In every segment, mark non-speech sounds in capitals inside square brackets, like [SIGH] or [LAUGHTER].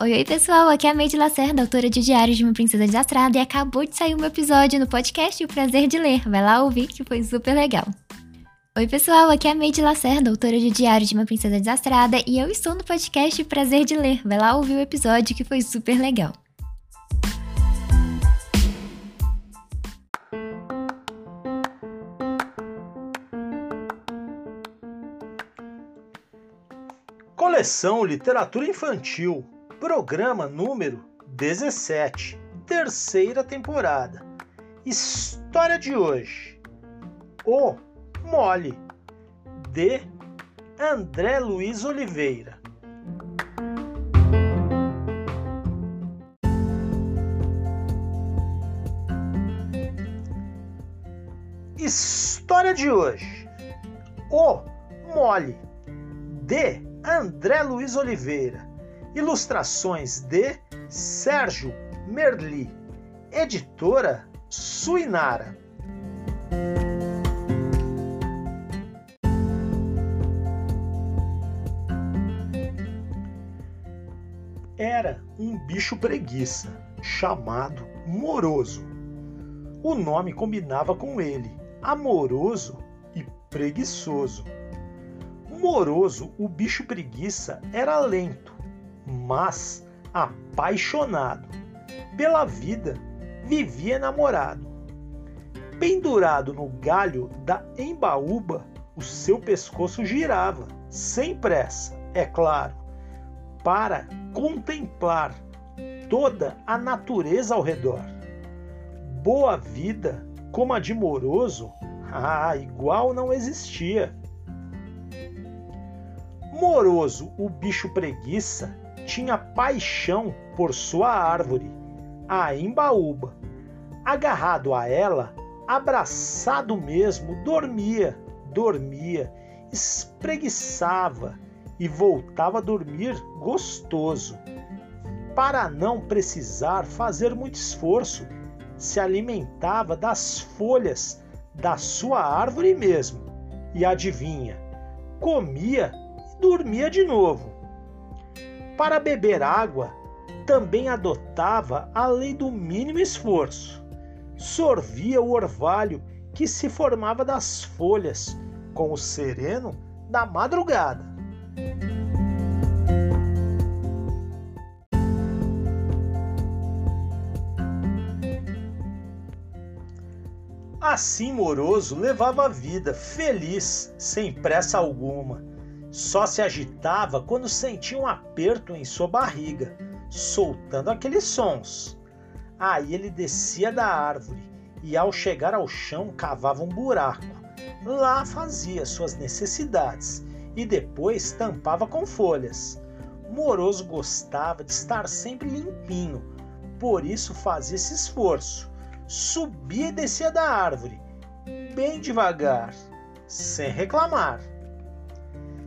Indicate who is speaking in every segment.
Speaker 1: Oi, oi pessoal, aqui é a Meide Lacerda, autora de Diário de uma Princesa Desastrada e acabou de sair um episódio no podcast O Prazer de Ler. Vai lá ouvir que foi super legal. Oi pessoal, aqui é a Meide Lacerda, autora de Diário de uma Princesa Desastrada e eu estou no podcast O Prazer de Ler. Vai lá ouvir o episódio que foi super legal.
Speaker 2: Coleção Literatura Infantil Programa número 17, terceira temporada. História de hoje: O Mole, de André Luiz Oliveira. História de hoje: O Mole, de André Luiz Oliveira Ilustrações de Sérgio Merli. Editora Suinara. Era um bicho preguiça, chamado Moroso. O nome combinava com ele, amoroso e preguiçoso. Moroso, o bicho preguiça, era lento, mas apaixonado. Pela vida, vivia enamorado. Pendurado no galho da embaúba, o seu pescoço girava, sem pressa, é claro, para contemplar toda a natureza ao redor. Boa vida, como a de Moroso, ah, igual não existia. Moroso, o bicho preguiça, tinha paixão por sua árvore, a imbaúba. Agarrado a ela, abraçado mesmo, dormia, dormia, espreguiçava e voltava a dormir gostoso. Para não precisar fazer muito esforço, se alimentava das folhas da sua árvore mesmo. E adivinha, comia e dormia de novo. Para beber água, também adotava a lei do mínimo esforço. Sorvia o orvalho que se formava das folhas com o sereno da madrugada. Assim Moroso levava a vida feliz, sem pressa alguma só se agitava quando sentia um aperto em sua barriga, soltando aqueles sons. Aí ele descia da árvore e, ao chegar ao chão, cavava um buraco. Lá fazia suas necessidades e depois tampava com folhas. Moroso gostava de estar sempre limpinho, por isso fazia esse esforço. Subia e descia da árvore, bem devagar, sem reclamar.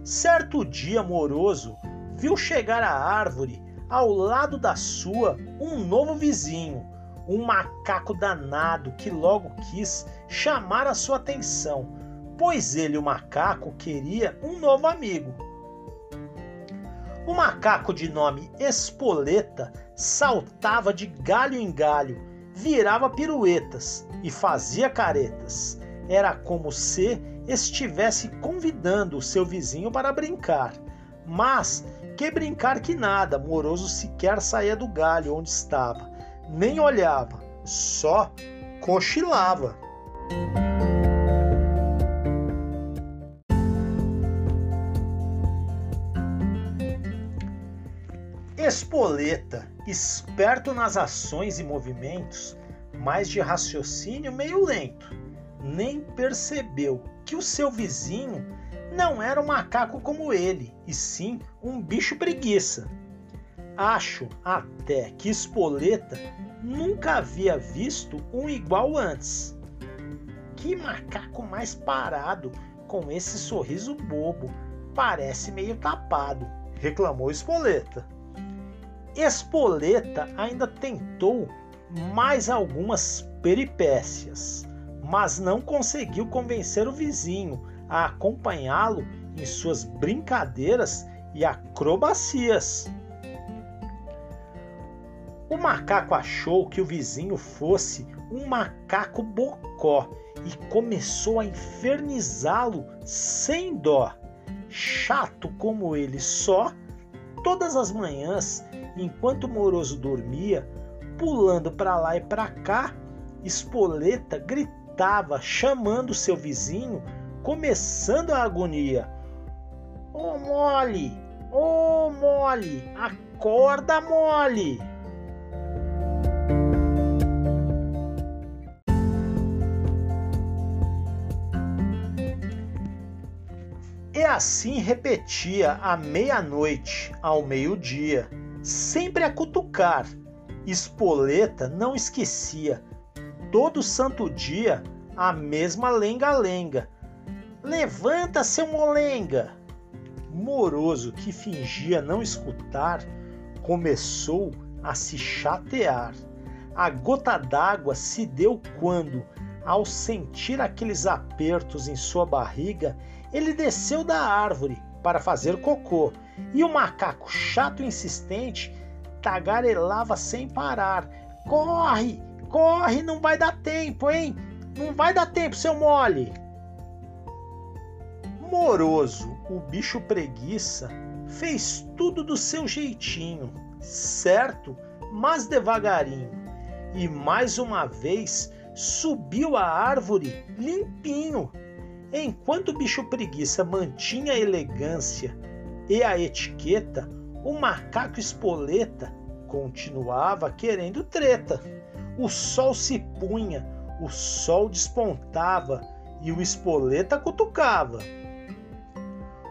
Speaker 2: Certo dia moroso, viu chegar à árvore, ao lado da sua, um novo vizinho, um macaco danado que logo quis chamar a sua atenção, pois ele, o macaco, queria um novo amigo. O macaco de nome Espoleta saltava de galho em galho, virava piruetas e fazia caretas. Era como se estivesse convidando o seu vizinho para brincar. Mas que brincar que nada, Moroso sequer saía do galho onde estava, nem olhava, só cochilava. Espoleta, esperto nas ações e movimentos, mas de raciocínio meio lento, nem percebeu que o seu vizinho não era um macaco como ele, e sim um bicho preguiça. Acho até que Espoleta nunca havia visto um igual antes. Que macaco mais parado, com esse sorriso bobo, parece meio tapado, reclamou Espoleta. Espoleta ainda tentou mais algumas peripécias, mas não conseguiu convencer o vizinho a acompanhá-lo em suas brincadeiras e acrobacias. O macaco achou que o vizinho fosse um macaco bocó e começou a infernizá-lo sem dó. Chato como ele só, todas as manhãs enquanto o moroso dormia, pulando para lá e para cá, Espoleta gritava, chamando seu vizinho, começando a agonia. Ô oh, mole! Ô oh, mole! Acorda, mole! E assim repetia à meia-noite, ao meio-dia sempre a cutucar. Espoleta não esquecia. Todo santo dia a mesma lenga-lenga. Levanta, seu molenga! Moroso, que fingia não escutar, começou a se chatear. A gota d'água se deu quando, ao sentir aqueles apertos em sua barriga, ele desceu da árvore para fazer cocô e o macaco chato e insistente tagarelava sem parar. Corre, corre, não vai dar tempo, hein? Não vai dar tempo, seu mole. Moroso, o bicho preguiça, fez tudo do seu jeitinho, certo, mas devagarinho. E mais uma vez subiu a árvore limpinho. Enquanto o bicho preguiça mantinha a elegância e a etiqueta, o macaco espoleta continuava querendo treta. O sol se punha, o sol despontava e o espoleta cutucava.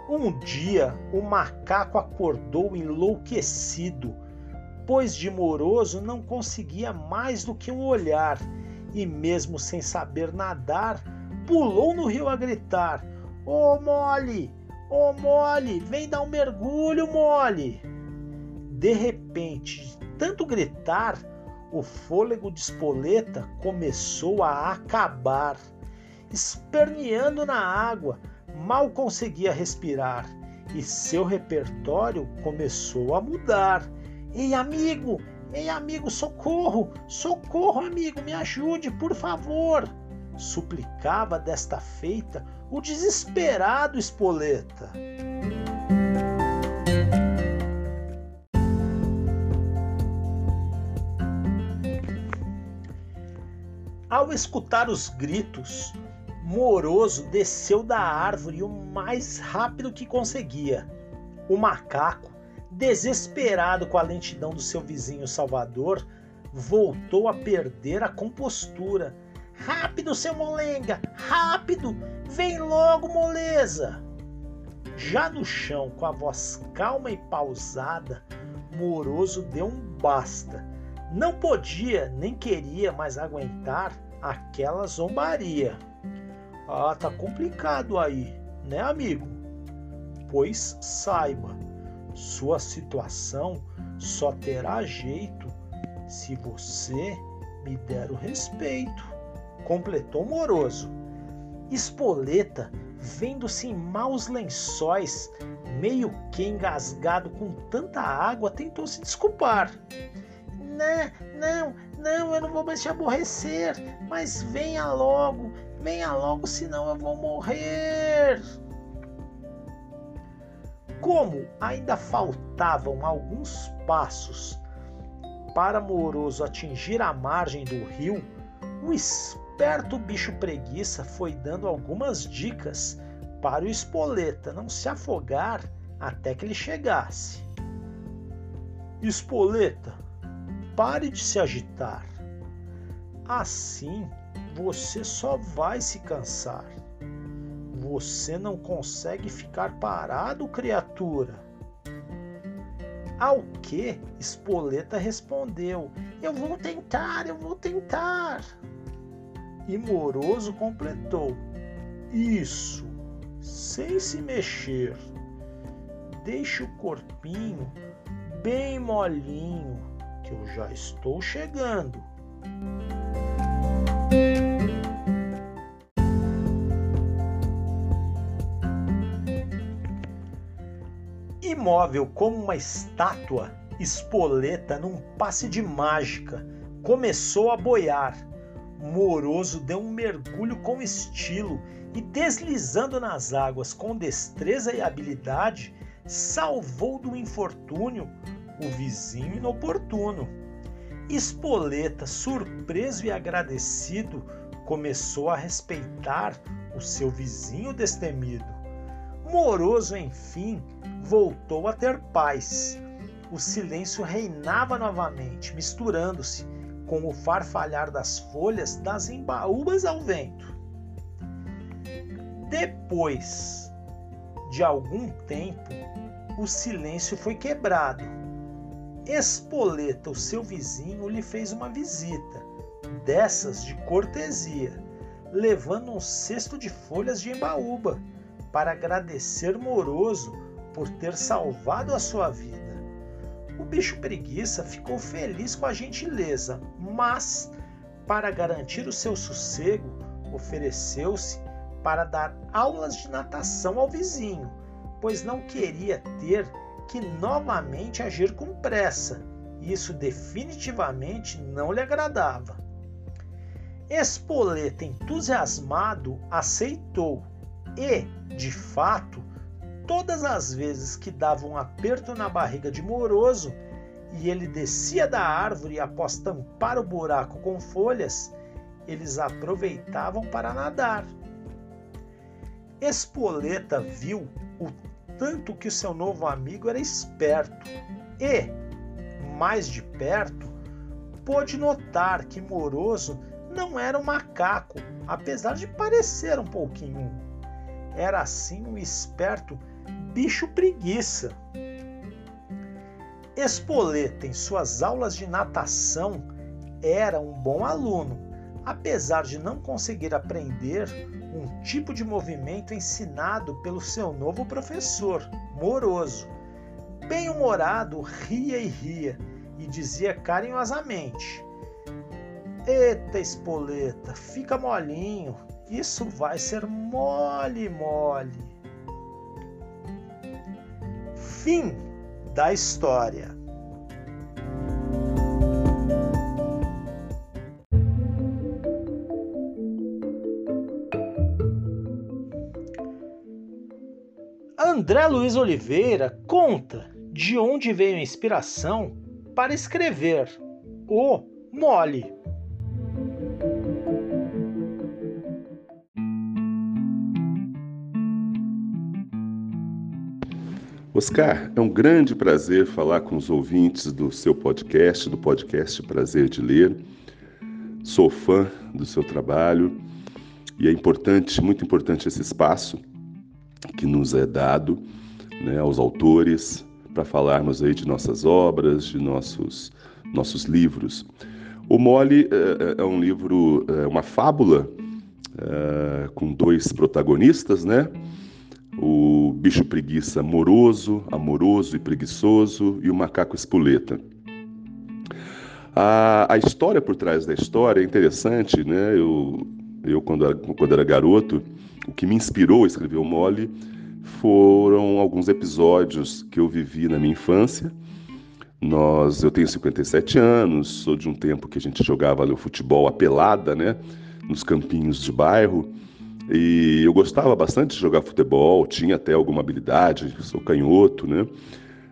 Speaker 2: Um dia o macaco acordou enlouquecido, pois de moroso não conseguia mais do que um olhar, e mesmo sem saber nadar, pulou no rio a gritar: Ô oh, mole, Ô oh, mole, vem dar um mergulho, mole! De repente, de tanto gritar, o fôlego de espoleta começou a acabar. Esperneando na água, mal conseguia respirar e seu repertório começou a mudar. Ei, amigo! Ei, amigo, socorro! Socorro, amigo, me ajude, por favor! Suplicava desta feita o desesperado Espoleta. Ao escutar os gritos, Moroso desceu da árvore o mais rápido que conseguia. O macaco, desesperado com a lentidão do seu vizinho Salvador, voltou a perder a compostura Rápido, seu molenga! Rápido! Vem logo, moleza! Já no chão, com a voz calma e pausada, Moroso deu um basta. Não podia nem queria mais aguentar aquela zombaria. Ah, tá complicado aí, né, amigo? Pois saiba, sua situação só terá jeito se você me der o respeito completou moroso. Espoleta, vendo-se em maus lençóis, meio que engasgado com tanta água, tentou se desculpar. Não, não, não, eu não vou mais te aborrecer, mas venha logo, Venha logo, senão eu vou morrer. Como ainda faltavam alguns passos para Moroso atingir a margem do rio, o esperto bicho preguiça foi dando algumas dicas para o espoleta não se afogar até que ele chegasse. Espoleta, pare de se agitar. Assim você só vai se cansar. Você não consegue ficar parado, criatura. Ao que Espoleta respondeu: Eu vou tentar, eu vou tentar. E Moroso completou: Isso, sem se mexer. Deixe o corpinho bem molinho, que eu já estou chegando. Imóvel como uma estátua, Espoleta, num passe de mágica, começou a boiar. Moroso deu um mergulho com estilo e, deslizando nas águas com destreza e habilidade, salvou do infortúnio o vizinho inoportuno. Espoleta, surpreso e agradecido, começou a respeitar o seu vizinho destemido. Moroso, enfim, voltou a ter paz. O silêncio reinava novamente, misturando-se com o farfalhar das folhas das embaúbas ao vento. Depois de algum tempo, o silêncio foi quebrado. Espoleta, o seu vizinho, lhe fez uma visita, dessas de cortesia, levando um cesto de folhas de embaúba para agradecer Moroso por ter salvado a sua vida. O bicho preguiça ficou feliz com a gentileza, mas, para garantir o seu sossego, ofereceu-se para dar aulas de natação ao vizinho, pois não queria ter que novamente agir com pressa. Isso definitivamente não lhe agradava. Espoleta, entusiasmado, aceitou e, de fato, todas as vezes que dava um aperto na barriga de Moroso e ele descia da árvore após tampar o buraco com folhas, eles aproveitavam para nadar. Espoleta viu o tanto que seu novo amigo era esperto e, mais de perto, pôde notar que Moroso não era um macaco, apesar de parecer um pouquinho. Era assim um esperto bicho preguiça. Espoleta, em suas aulas de natação, era um bom aluno, apesar de não conseguir aprender um tipo de movimento ensinado pelo seu novo professor, Moroso. Bem-humorado, ria e ria e dizia carinhosamente: Eita, espoleta, fica molinho, isso vai ser mole, mole. Fim da história. André Luiz Oliveira conta de onde veio a inspiração para escrever O Mole.
Speaker 3: Oscar, é um grande prazer falar com os ouvintes do seu podcast, do podcast Prazer de Ler. Sou fã do seu trabalho e é importante, muito importante esse espaço que nos é dado né, aos autores para falarmos aí de nossas obras, de nossos, nossos livros. O Mole é, é, um livro, é uma fábula é, com dois protagonistas, né? O bicho preguiça moroso, amoroso e preguiçoso e o macaco espoleta. A, a história por trás da história é interessante, né? Eu, eu quando, era, quando era garoto, o que me inspirou a escrever o Mole foram alguns episódios que eu vivi na minha infância. Nós, eu tenho 57 anos, sou de um tempo que a gente jogava o futebol a pelada, né? nos campinhos de bairro. E eu gostava bastante de jogar futebol, tinha até alguma habilidade, sou canhoto, né?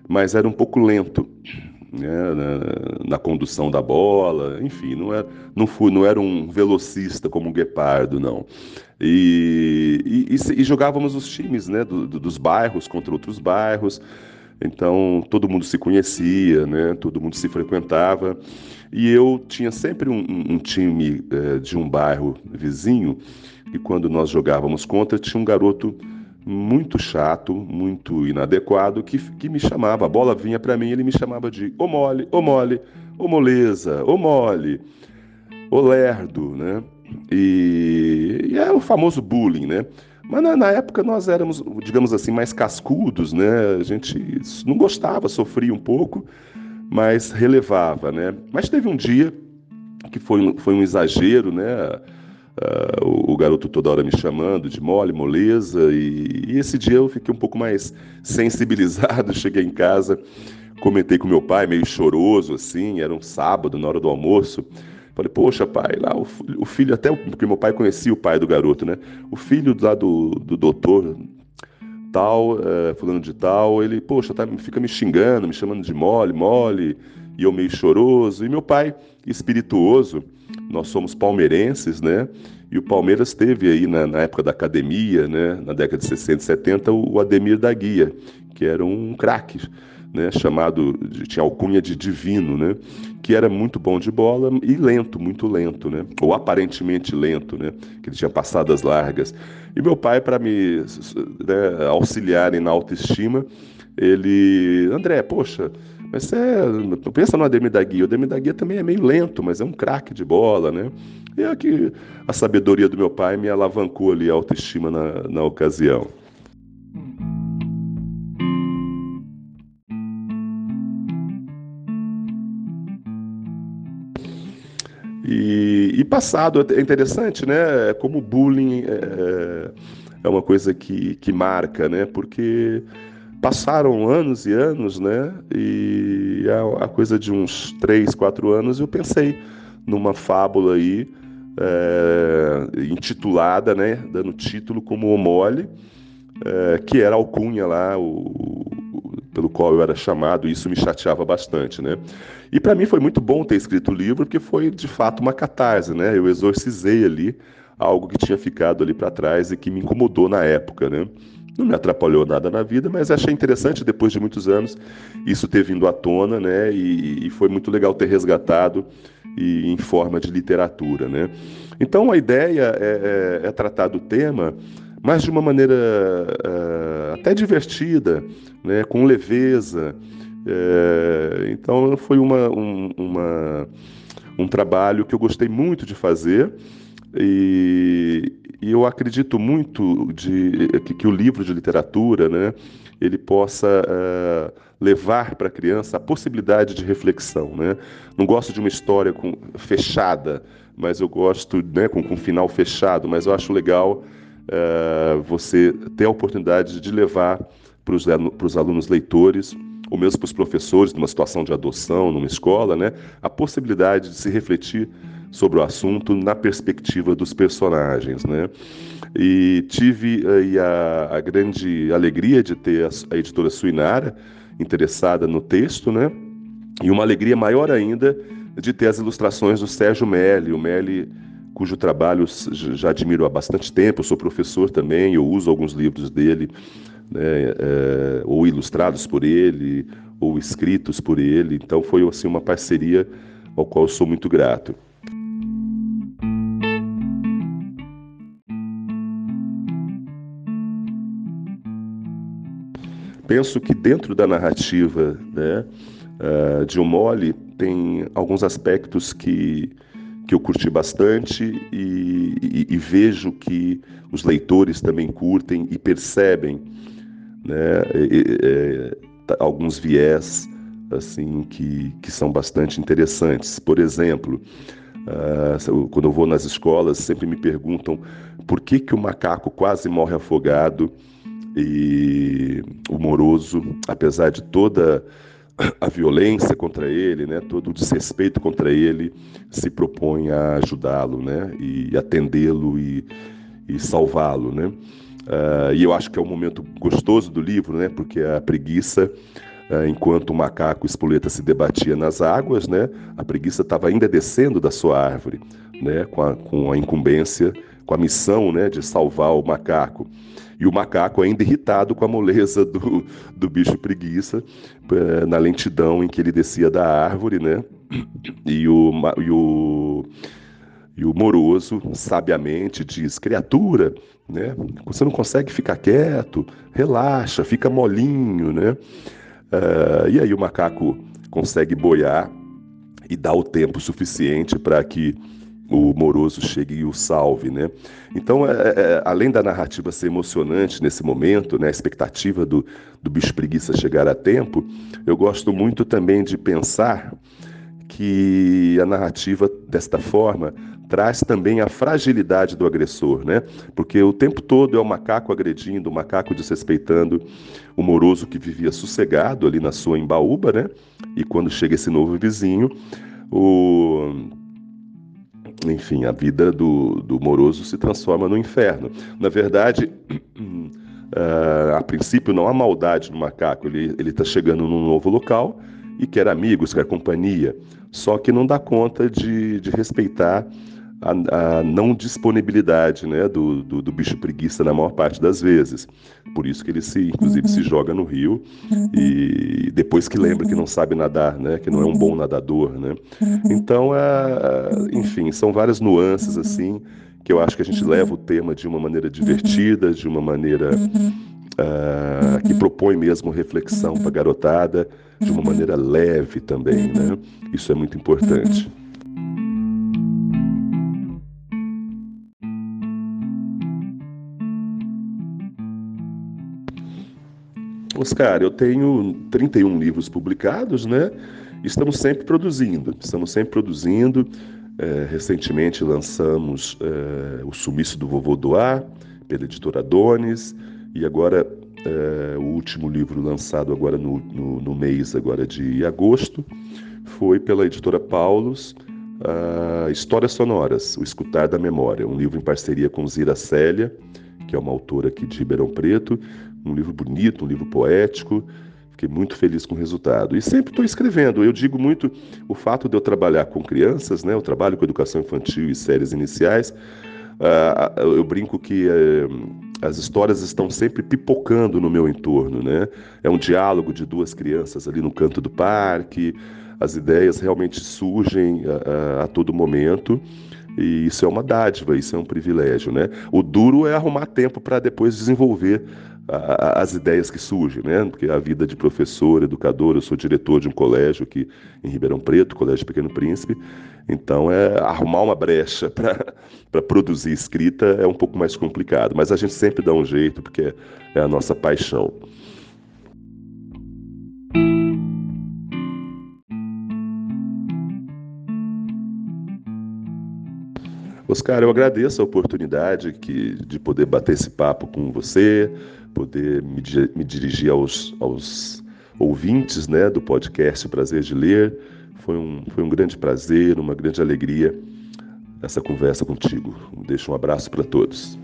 Speaker 3: Mas era um pouco lento né? na, na, condução da bola, enfim, não era, não, fui, não era um velocista como o Guepardo, não. E, e, e, e jogávamos os times né? Do, do, dos bairros contra outros bairros, então todo mundo se conhecia, né? todo mundo se frequentava. E eu tinha sempre um, um time é, de um bairro vizinho e quando nós jogávamos contra, tinha um garoto muito chato, muito inadequado, que, que me chamava, a bola vinha para mim, ele me chamava de ô mole, ô mole, ô moleza, ô mole, ô lerdo, né? E, e é o famoso bullying, né? Mas na, na, época nós éramos, digamos assim, mais cascudos, né? A gente não gostava, sofria um pouco, mas relevava, né? Mas teve um dia que foi, foi um exagero, né? Uh, o, o, garoto toda hora me chamando de mole, moleza, e, e, esse dia eu fiquei um pouco mais sensibilizado. [LAUGHS] Cheguei em casa, comentei com meu pai, meio choroso assim, era um sábado, na hora do almoço. Falei, poxa, pai, lá o, o filho, até porque meu pai conhecia o pai do garoto, né? O filho lá do, do doutor, tal, uh, fulano de tal, ele, poxa, tá, fica me xingando, me chamando de mole, mole, e eu meio choroso. E meu pai, espirituoso, nós somos palmeirenses, né? E o Palmeiras teve aí na, na, época da academia, né, na década de 60 e 70, o Ademir da Guia, que era um craque, né, chamado, tinha alcunha de divino, né, que era muito bom de bola e lento, muito lento, né, ou aparentemente lento, né, que ele tinha passadas largas. E meu pai, para me né, auxiliar na autoestima, ele, André, poxa, mas você pensa no Ademir da Guia, o Ademir da Guia também é meio lento, mas é um craque de bola, né? E é que a sabedoria do meu pai me alavancou ali a autoestima na, na ocasião. E, e, passado, é interessante, né? Como o bullying é, é uma coisa que, que marca, né? Porque passaram anos e anos, né? E a, coisa de uns três, quatro anos eu pensei numa fábula aí é, intitulada, né? Dando título como O Mole, é, que era alcunha lá, o, pelo qual eu era chamado. E isso me chateava bastante, né? E para mim foi muito bom ter escrito o livro, porque foi de fato uma catarse, né? Eu exorcizei ali algo que tinha ficado ali para trás e que me incomodou na época, né? Não me atrapalhou nada na vida, mas achei interessante depois de muitos anos isso ter vindo à tona, né? E, e foi muito legal ter resgatado e em forma de literatura, né? Então a ideia é, é, é tratar do tema, mas de uma maneira é, até divertida, né? Com leveza. É, então foi uma, um, uma, um trabalho que eu gostei muito de fazer e, e eu acredito muito de, que, que, o livro de literatura, né, ele possa uh, levar para a criança a possibilidade de reflexão, né? Não gosto de uma história com, fechada, mas eu gosto, né, com, com final fechado. Mas eu acho legal uh, você ter a oportunidade de levar para os alunos leitores ou mesmo para os professores numa situação de adoção, numa escola, né, a possibilidade de se refletir sobre o assunto na perspectiva dos personagens, né? E tive aí a, a grande alegria de ter a, a, editora Suinara interessada no texto, né? E uma alegria maior ainda de ter as ilustrações do Sérgio Melli, o Melli cujo trabalho já admiro há bastante tempo, sou professor também, eu uso alguns livros dele, né, é, ou ilustrados por ele, ou escritos por ele, então foi assim uma parceria ao qual eu sou muito grato. Penso que dentro da narrativa né, uh, de tem alguns aspectos que, que eu curti bastante e, e, e, vejo que os leitores também curtem e percebem né, e, alguns viés assim que, que são bastante interessantes. Por exemplo, uh, quando eu vou nas escolas, sempre me perguntam por que, que o macaco quase morre afogado e o Moroso, apesar de toda a violência contra ele, né, todo o desrespeito contra ele, se propõe a ajudá-lo, né, e atendê-lo e, e salvá-lo, né. Uh, e eu acho que é um momento gostoso do livro, né, porque a preguiça, uh, enquanto o macaco espoleta se debatia nas águas, né, a preguiça estava ainda descendo da sua árvore, né, com a, com a incumbência, com a missão, né, de salvar o macaco e o macaco ainda irritado com a moleza do, do bicho preguiça, eh, na lentidão em que ele descia da árvore, né? E o, e o, e o moroso, sabiamente, diz: criatura, né? Você não consegue ficar quieto, relaxa, fica molinho, né? Uh, e aí o macaco consegue boiar e dá o tempo suficiente para que o moroso chegue e o salve, né? Então, é, é, é, além da narrativa ser emocionante nesse momento, né, a expectativa do, do bicho preguiça chegar a tempo, eu gosto muito também de pensar que a narrativa desta forma traz também a fragilidade do agressor, né? Porque o tempo todo é o macaco agredindo, o macaco desrespeitando o moroso que vivia sossegado ali na sua embaúba, né? E quando chega esse novo vizinho, o enfim, a vida do, do moroso se transforma no inferno. Na verdade, uh, [CLEARS THROAT] a princípio não há maldade no macaco, ele está chegando num novo local e quer amigos, quer companhia, só que não dá conta de, de respeitar a, a, não disponibilidade né, do, do, do, bicho preguiça na maior parte das vezes. Por isso que ele se, inclusive, uhum. se joga no rio uhum. e depois que lembra que não sabe nadar, né, que não é um bom nadador, né. Uhum. Então, é, enfim, são várias nuances uhum. assim que eu acho que a gente leva o tema de uma maneira divertida, de uma maneira uh, que propõe mesmo reflexão para a garotada, de uma maneira leve também, né. Isso é muito importante. Oscar, eu tenho 31 livros publicados, né? Estamos sempre produzindo, estamos sempre produzindo. É, recentemente lançamos é, O Sumiço do Vovô Doar, pela editora Dones, e agora é, o último livro lançado agora no, no, no, mês agora de agosto foi pela editora Paulus, Histórias Sonoras, O Escutar da Memória, um livro em parceria com Zira Célia, que é uma autora aqui de Ribeirão Preto, um livro bonito, um livro poético. Fiquei muito feliz com o resultado. E sempre estou escrevendo. Eu digo muito o fato de eu trabalhar com crianças, né? Eu trabalho com educação infantil e séries iniciais. Uh, eu brinco que uh, as histórias estão sempre pipocando no meu entorno, né? É um diálogo de duas crianças ali no canto do parque. As ideias realmente surgem uh, a todo momento. E isso é uma dádiva, isso é um privilégio, né? O duro é arrumar tempo para depois desenvolver as ideias que surgem, né? Porque a vida de professor, educador, eu sou diretor de um colégio aqui em Ribeirão Preto, Colégio Pequeno Príncipe, então é arrumar uma brecha [LAUGHS] para produzir escrita é um pouco mais complicado, mas a gente sempre dá um jeito porque é a nossa paixão. Oscar, eu agradeço a oportunidade que, de poder bater esse papo com você, poder me, me dirigir aos, aos ouvintes né, do podcast Prazer de Ler. Foi um, foi um grande prazer, uma grande alegria essa conversa contigo. Deixo um abraço para todos.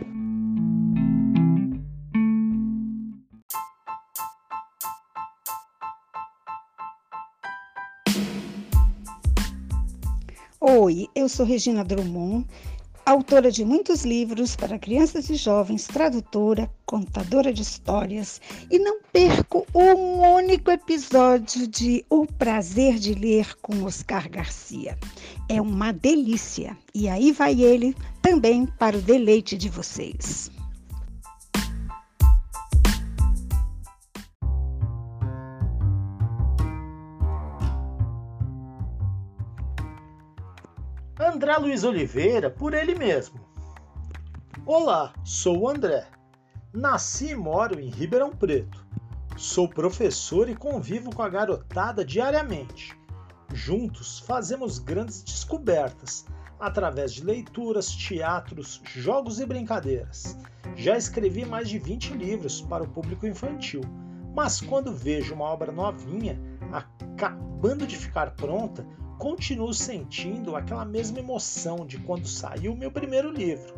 Speaker 4: Oi, eu sou Regina Drummond autora de muitos livros para crianças e jovens, tradutora, contadora de histórias, e não perco um único episódio de O Prazer de Ler com Oscar Garcia. É uma delícia, e aí vai ele também para o deleite de vocês.
Speaker 2: André Luiz Oliveira por ele mesmo. Olá, sou o André. Nasci e moro em Ribeirão Preto. Sou professor e convivo com a garotada diariamente. Juntos fazemos grandes descobertas através de leituras, teatros, jogos e brincadeiras. Já escrevi mais de 20 livros para o público infantil, mas quando vejo uma obra novinha, acabando de ficar pronta, continuo sentindo aquela mesma emoção de quando saiu o meu primeiro livro.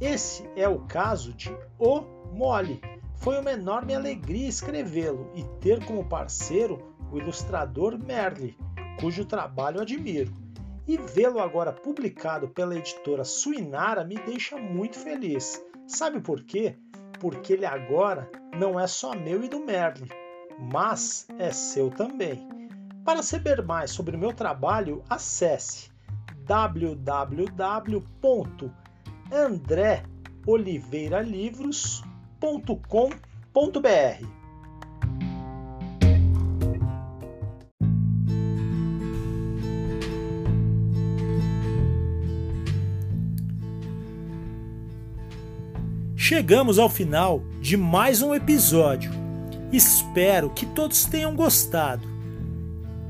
Speaker 2: Esse é o caso de O Mole. Foi uma enorme alegria escrevê-lo e ter como parceiro o ilustrador Merle, cujo trabalho admiro. E vê-lo agora publicado pela editora Suinara me deixa muito feliz. Sabe por quê? Porque ele agora não é só meu e do Merle, mas é seu também. Para saber mais sobre o meu trabalho, acesse www.andreoliveiralivros.com.br. Chegamos ao final de mais um episódio. Espero que todos tenham gostado.